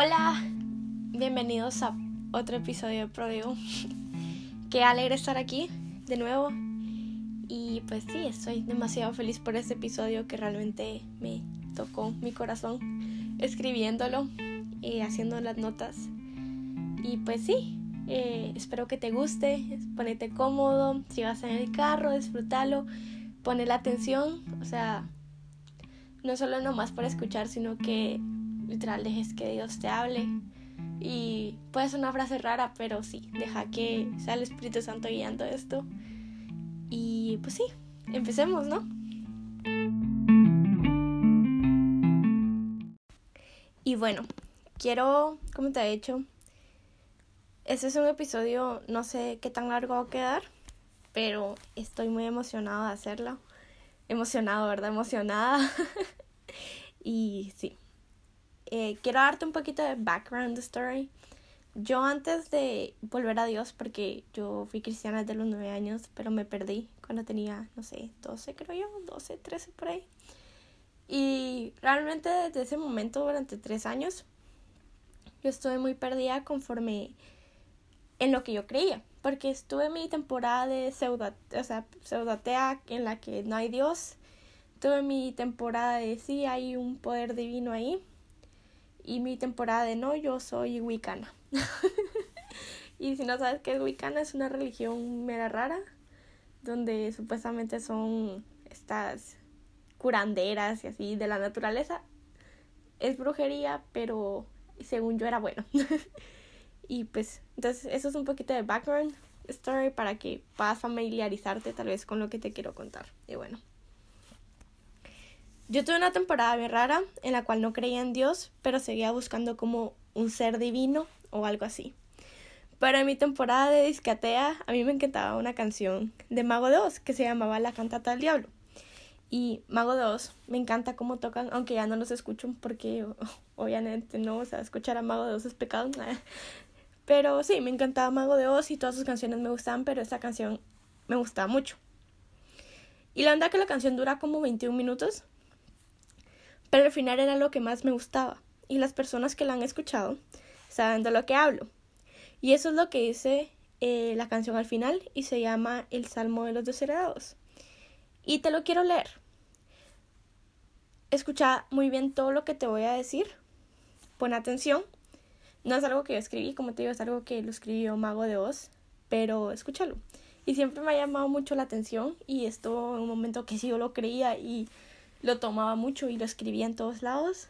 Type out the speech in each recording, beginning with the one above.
Hola, bienvenidos a otro episodio de Prodigo. Qué alegre estar aquí de nuevo. Y pues sí, estoy demasiado feliz por este episodio que realmente me tocó mi corazón escribiéndolo y haciendo las notas. Y pues sí, eh, espero que te guste, ponete cómodo, si vas en el carro, disfrútalo, pone la atención, o sea, no solo nomás por escuchar, sino que literal dejes que Dios te hable. Y puede ser una frase rara, pero sí, deja que sea el Espíritu Santo guiando esto. Y pues sí, empecemos, ¿no? Y bueno, quiero, como te he dicho, este es un episodio, no sé qué tan largo va a quedar, pero estoy muy emocionada de hacerlo. Emocionado, ¿verdad? Emocionada. y sí, eh, quiero darte un poquito de background story. Yo antes de volver a Dios, porque yo fui cristiana desde los nueve años, pero me perdí cuando tenía, no sé, 12 creo yo, 12, 13 por ahí. Y realmente desde ese momento, durante tres años, yo estuve muy perdida conforme en lo que yo creía, porque estuve mi temporada de pseudo, o sea, pseudatea en la que no hay Dios, tuve mi temporada de sí hay un poder divino ahí, y mi temporada de no, yo soy wicana. y si no sabes qué es wicana, es una religión mera rara, donde supuestamente son estas curanderas y así de la naturaleza. Es brujería, pero según yo era bueno. y pues, entonces eso es un poquito de background story para que puedas familiarizarte tal vez con lo que te quiero contar. Y bueno. Yo tuve una temporada bien rara en la cual no creía en Dios, pero seguía buscando como un ser divino o algo así. En mi temporada de discatea, a mí me encantaba una canción de Mago 2 que se llamaba La Cantata del Diablo. Y Mago 2 me encanta cómo tocan, aunque ya no los escucho porque obviamente no, o sea, escuchar a Mago de Oz es pecado. Pero sí, me encantaba Mago de Oz y todas sus canciones me gustaban, pero esta canción me gustaba mucho. Y la verdad que la canción dura como 21 minutos, pero al final era lo que más me gustaba. Y las personas que la han escuchado saben de lo que hablo. Y eso es lo que dice eh, la canción al final y se llama El Salmo de los Desheredados. Y te lo quiero leer. Escucha muy bien todo lo que te voy a decir. Pon atención. No es algo que yo escribí, como te digo, es algo que lo escribió Mago de Oz, pero escúchalo. Y siempre me ha llamado mucho la atención y esto en un momento que sí yo lo creía y lo tomaba mucho y lo escribía en todos lados.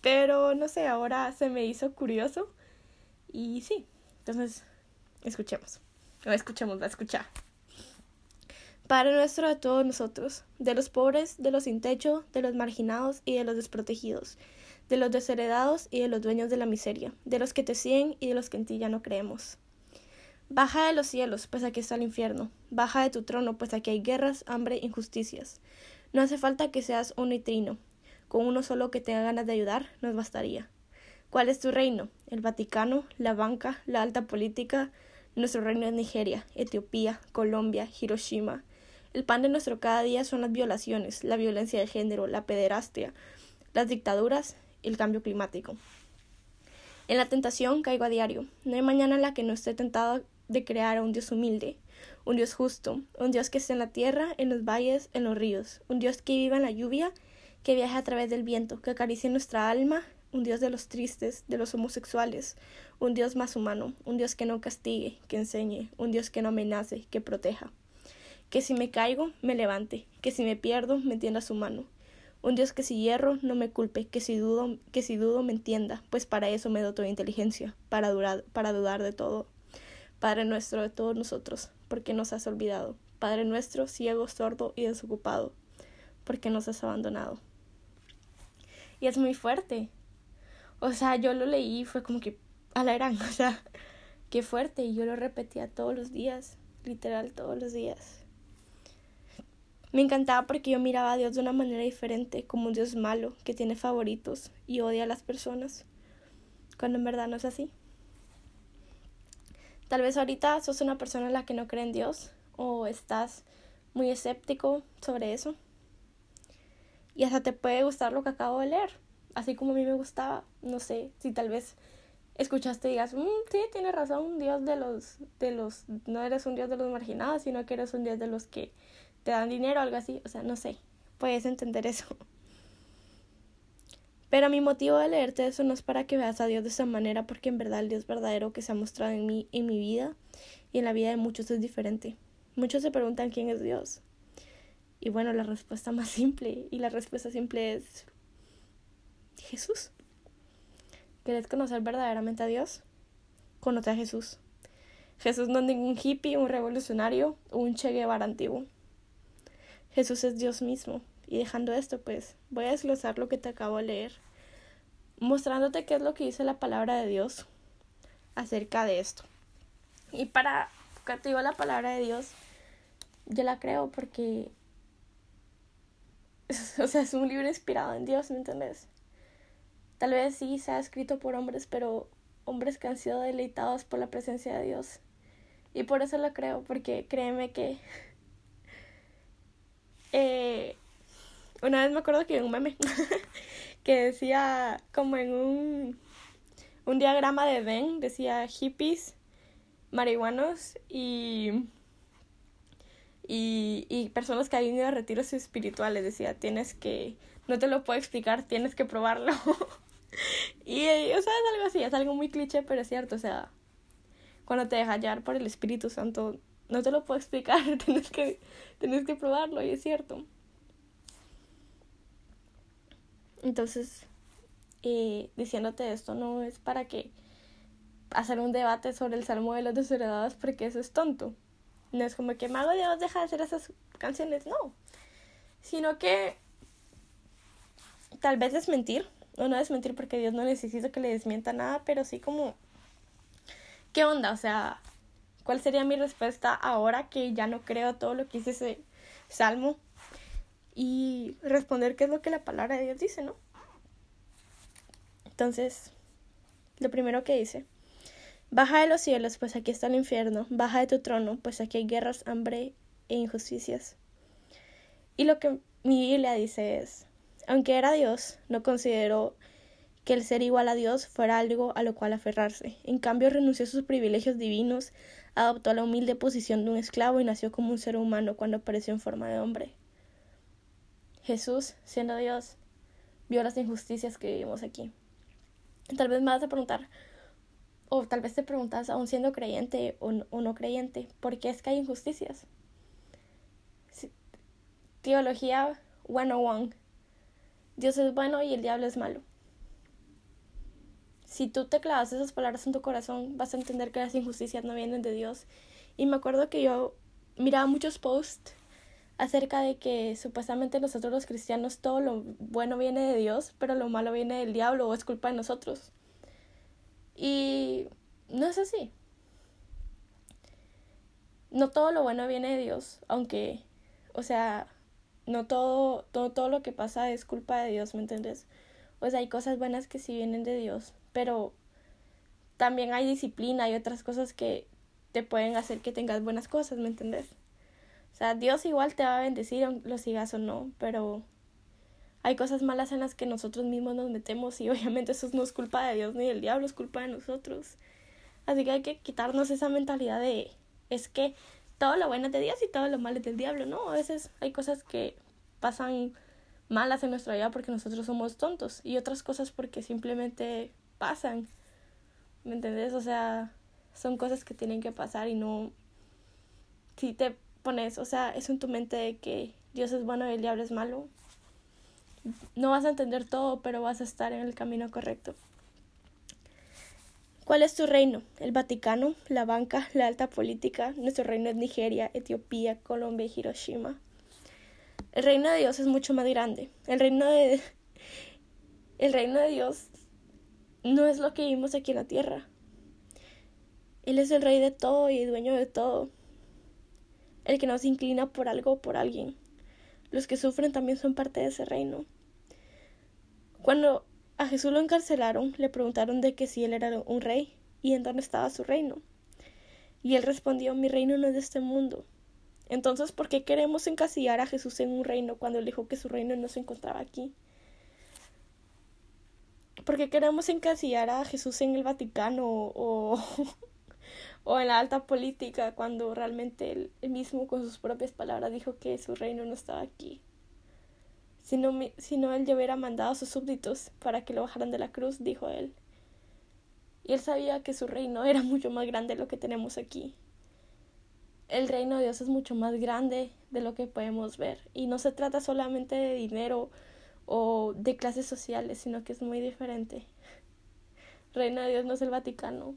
Pero no sé, ahora se me hizo curioso. Y sí, entonces escuchemos. Escuchemos, a escuchar. Padre nuestro de todos nosotros, de los pobres, de los sin techo, de los marginados y de los desprotegidos, de los desheredados y de los dueños de la miseria, de los que te siguen y de los que en ti ya no creemos. Baja de los cielos, pues aquí está el infierno. Baja de tu trono, pues aquí hay guerras, hambre, injusticias. No hace falta que seas un nitrino. Con uno solo que tenga ganas de ayudar nos bastaría. ¿Cuál es tu reino? El Vaticano, la banca, la alta política. Nuestro reino es Nigeria, Etiopía, Colombia, Hiroshima. El pan de nuestro cada día son las violaciones, la violencia de género, la pederastia, las dictaduras el cambio climático. En la tentación caigo a diario. No hay mañana en la que no esté tentado de crear a un Dios humilde, un Dios justo, un Dios que esté en la tierra, en los valles, en los ríos, un Dios que viva en la lluvia, que viaje a través del viento, que acaricie nuestra alma, un Dios de los tristes, de los homosexuales, un Dios más humano, un Dios que no castigue, que enseñe, un Dios que no amenace, que proteja. Que si me caigo, me levante, que si me pierdo, me tienda su mano. Un Dios que si hierro, no me culpe, que si dudo, que si dudo, me entienda, pues para eso me doto de inteligencia, para, durar, para dudar de todo. Padre nuestro de todos nosotros, porque nos has olvidado. Padre nuestro, ciego, sordo y desocupado, porque nos has abandonado. Y es muy fuerte. O sea, yo lo leí y fue como que a la gran, o sea, qué fuerte. Y yo lo repetía todos los días, literal todos los días. Me encantaba porque yo miraba a Dios de una manera diferente, como un Dios malo, que tiene favoritos y odia a las personas, cuando en verdad no es así. Tal vez ahorita sos una persona en la que no cree en Dios o estás muy escéptico sobre eso. Y hasta te puede gustar lo que acabo de leer. así como a mí me gustaba. No sé si tal vez escuchaste y digas, mm, sí, tiene razón, Dios de los, de los, no eres un Dios de los marginados, sino que eres un Dios de los que te dan dinero o algo así. O sea, no sé, puedes entender eso. Pero mi motivo de leerte eso no es para que veas a Dios de esa manera, porque en verdad el Dios verdadero que se ha mostrado en mí, en mi vida y en la vida de muchos es diferente. Muchos se preguntan quién es Dios. Y bueno, la respuesta más simple, y la respuesta simple es Jesús. ¿Quieres conocer verdaderamente a Dios? Conoce a Jesús. Jesús no es ningún hippie, un revolucionario o un Che Guevara antiguo. Jesús es Dios mismo. Y dejando esto, pues voy a desglosar lo que te acabo de leer, mostrándote qué es lo que dice la palabra de Dios acerca de esto. Y para que te digo la palabra de Dios, yo la creo porque, o sea, es un libro inspirado en Dios, ¿me entiendes? Tal vez sí se ha escrito por hombres, pero hombres que han sido deleitados por la presencia de Dios. Y por eso lo creo, porque créeme que eh, una vez me acuerdo que un meme que decía como en un, un diagrama de Venn, decía hippies, marihuanos y, y, y personas que han ido a retiros espirituales. Decía, tienes que, no te lo puedo explicar, tienes que probarlo. y, o sea, es algo así, es algo muy cliché, pero es cierto, o sea, cuando te dejas hallar por el Espíritu Santo, no te lo puedo explicar, tienes que, tienes que probarlo y es cierto. Entonces, eh, diciéndote esto no es para que hacer un debate sobre el salmo de los desheredados porque eso es tonto. No es como que Mago Dios deja de hacer esas canciones, no. Sino que tal vez desmentir, o no desmentir porque Dios no necesita que le desmienta nada, pero sí como, ¿qué onda? O sea, ¿cuál sería mi respuesta ahora que ya no creo todo lo que dice ese salmo? Y responder qué es lo que la palabra de Dios dice, ¿no? Entonces, lo primero que dice, baja de los cielos, pues aquí está el infierno, baja de tu trono, pues aquí hay guerras, hambre e injusticias. Y lo que mi Biblia dice es, aunque era Dios, no consideró que el ser igual a Dios fuera algo a lo cual aferrarse. En cambio, renunció a sus privilegios divinos, adoptó la humilde posición de un esclavo y nació como un ser humano cuando apareció en forma de hombre. Jesús, siendo Dios, vio las injusticias que vivimos aquí. Tal vez me vas a preguntar, o tal vez te preguntas, aún siendo creyente o no, creyente, ¿por qué es que hay injusticias? Teología 101. Dios es bueno y el diablo es malo. Si tú te clavas esas palabras en tu corazón, vas a entender que las injusticias no vienen de Dios. Y me acuerdo que yo miraba muchos posts acerca de que supuestamente nosotros los cristianos todo lo bueno viene de Dios, pero lo malo viene del diablo o es culpa de nosotros. Y no es así. No todo lo bueno viene de Dios, aunque, o sea, no todo, todo, todo lo que pasa es culpa de Dios, ¿me entiendes? O sea, hay cosas buenas que sí vienen de Dios, pero también hay disciplina y otras cosas que te pueden hacer que tengas buenas cosas, ¿me entiendes? Sea, Dios igual te va a bendecir, lo sigas o no, pero hay cosas malas en las que nosotros mismos nos metemos y obviamente eso no es culpa de Dios ni del diablo, es culpa de nosotros. Así que hay que quitarnos esa mentalidad de es que todo lo bueno es de Dios y todo lo malo es del diablo, ¿no? A veces hay cosas que pasan malas en nuestra vida porque nosotros somos tontos y otras cosas porque simplemente pasan. ¿Me entendés? O sea, son cosas que tienen que pasar y no... Si te pones, o sea, es en tu mente de que Dios es bueno y el diablo es malo. No vas a entender todo, pero vas a estar en el camino correcto. ¿Cuál es tu reino? El Vaticano, la banca, la alta política. Nuestro reino es Nigeria, Etiopía, Colombia y Hiroshima. El reino de Dios es mucho más grande. El reino de el reino de Dios no es lo que vivimos aquí en la tierra. Él es el rey de todo y dueño de todo el que no se inclina por algo o por alguien. Los que sufren también son parte de ese reino. Cuando a Jesús lo encarcelaron, le preguntaron de que si él era un rey y en dónde estaba su reino. Y él respondió, mi reino no es de este mundo. Entonces, ¿por qué queremos encasillar a Jesús en un reino cuando él dijo que su reino no se encontraba aquí? ¿Por qué queremos encasillar a Jesús en el Vaticano o, o en la alta política cuando realmente él, mismo con sus propias palabras dijo que su reino no estaba aquí? Si no, si no él ya hubiera mandado a sus súbditos para que lo bajaran de la cruz, dijo él. Y él sabía que su reino era mucho más grande de lo que tenemos aquí. El reino de Dios es mucho más grande de lo que podemos ver. Y no se trata solamente de dinero o de clases sociales, sino que es muy diferente. Reino de Dios no es el Vaticano.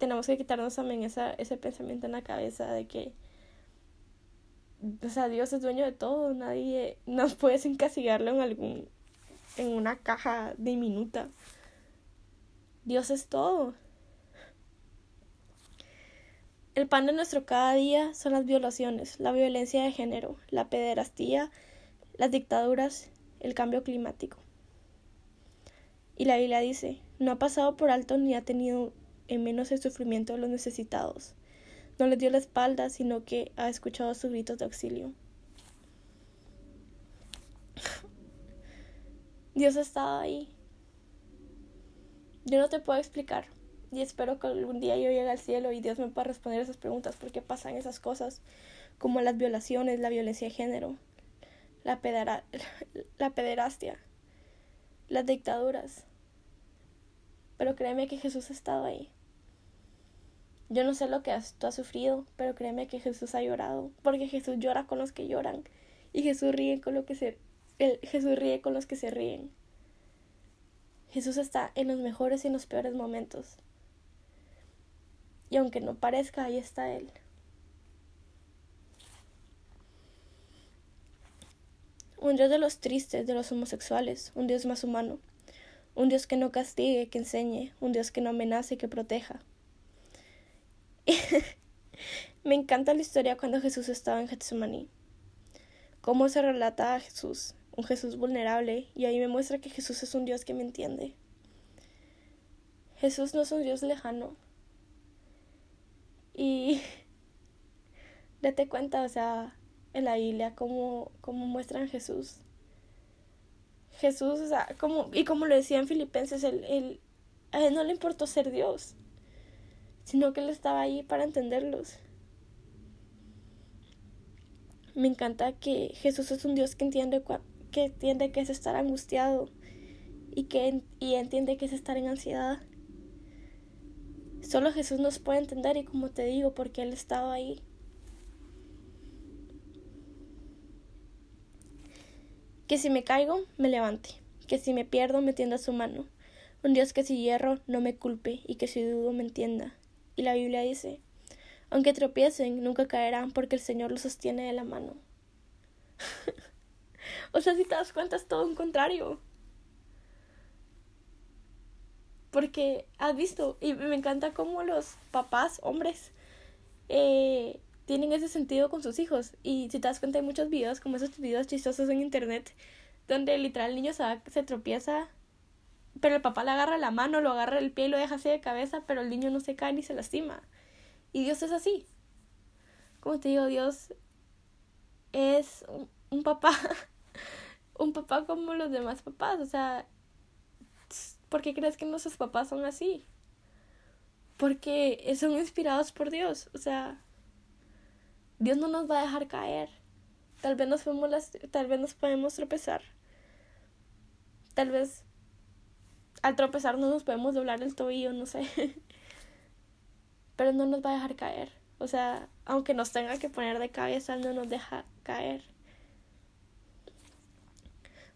Tenemos que quitarnos también ese pensamiento en la cabeza de que o sea, Dios es dueño de todo, nadie nos puede encasillarlo en algún en una caja diminuta. Dios es todo. El pan de nuestro cada día son las violaciones, la violencia de género, la pederastía, las dictaduras, el cambio climático. Y la Biblia dice, no ha pasado por alto ni ha tenido en menos el sufrimiento de los necesitados. No les dio la espalda, sino que ha escuchado sus gritos de auxilio. Dios ha estado ahí. Yo no te puedo explicar. Y espero que algún día yo llegue al cielo y Dios me pueda responder esas preguntas. ¿Por qué pasan esas cosas? Como las violaciones, la violencia de género, la, la pederastia, las dictaduras. Pero créeme que Jesús ha estado ahí. Yo no sé lo que tú has sufrido, pero créeme que Jesús ha llorado, porque Jesús llora con los que lloran y Jesús ríe con que se Jesús ríe con los que se ríen. Jesús está en los mejores y en los peores momentos. Y aunque no parezca, ahí está Él. Un Dios de los tristes, de los homosexuales, un Dios más humano, un Dios que no castigue, que enseñe, un Dios que no amenace, que proteja, Me encanta la historia cuando Jesús estaba en Getsemaní. Cómo se relata a Jesús, un Jesús vulnerable, y ahí me muestra que Jesús es un Dios que me entiende. Jesús no es un Dios lejano. Y date cuenta, o sea, en la Biblia, cómo, cómo muestran Jesús. Jesús, o sea, como, y como lo decían Filipenses, el, a él no le importó ser Dios sino que Él estaba ahí para entenderlos. Me encanta que Jesús es un Dios que entiende, que entiende que es estar angustiado y que y entiende que es estar en ansiedad. Solo Jesús nos puede entender y como te digo, porque Él estaba ahí. Que si me caigo, me levante. Que si me pierdo, me tienda su mano. Un Dios que si hierro, no me culpe y que si dudo, me entienda. Y la Biblia dice, aunque tropiecen, nunca caerán porque el Señor los sostiene de la mano. o sea, si te das cuenta es todo un contrario. Porque has visto, y me encanta cómo los papás, hombres, eh, tienen ese sentido con sus hijos. Y si te das cuenta hay muchos videos, como esos videos chistosos en internet, donde literal el niño se, se tropieza pero el papá le agarra la mano, lo agarra el pie y lo deja así de cabeza, pero el niño no se cae ni se lastima. Y Dios es así. Como te digo, Dios es un, papá, un papá como los demás papás. O sea, ¿por qué crees que nuestros papás son así? Porque son inspirados por Dios. O sea, Dios no nos va a dejar caer. Tal vez nos podemos, tal vez nos podemos tropezar. Tal vez al tropezar no nos podemos doblar el tobillo, no sé. Pero no nos va a dejar caer. O sea, aunque nos tenga que poner de cabeza, no nos deja caer.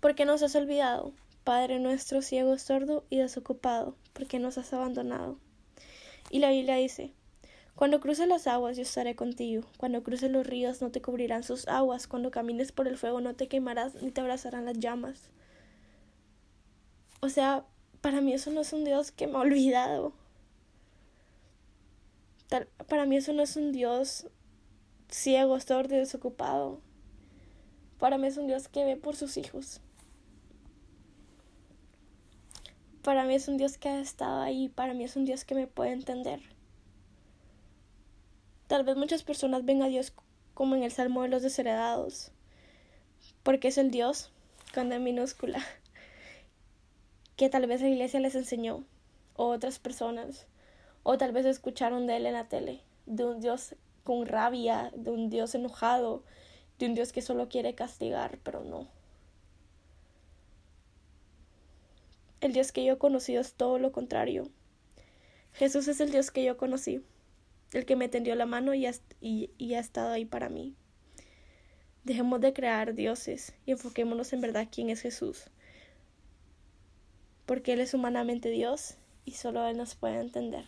Porque nos has olvidado, Padre nuestro ciego, sordo y desocupado, porque nos has abandonado. Y la Biblia dice, cuando cruces las aguas yo estaré contigo, cuando cruces los ríos no te cubrirán sus aguas, cuando camines por el fuego no te quemarás ni te abrazarán las llamas. O sea, para mí eso no es un Dios que me ha olvidado. para mí eso no es un Dios ciego, sordo y desocupado. Para mí es un Dios que ve por sus hijos. Para mí es un Dios que ha estado ahí. Para mí es un Dios que me puede entender. Tal vez muchas personas ven a Dios como en el Salmo de los desheredados. Porque es el Dios con la minúscula que tal vez la iglesia les enseñó, o otras personas, o tal vez escucharon de él en la tele, de un Dios con rabia, de un Dios enojado, de un Dios que solo quiere castigar, pero no. El Dios que yo he conocido es todo lo contrario. Jesús es el Dios que yo conocí, el que me tendió la mano y ha, y ha estado ahí para mí. Dejemos de crear dioses y enfoquémonos en verdad quién es Jesús. Porque Él es humanamente Dios y solo Él nos puede entender.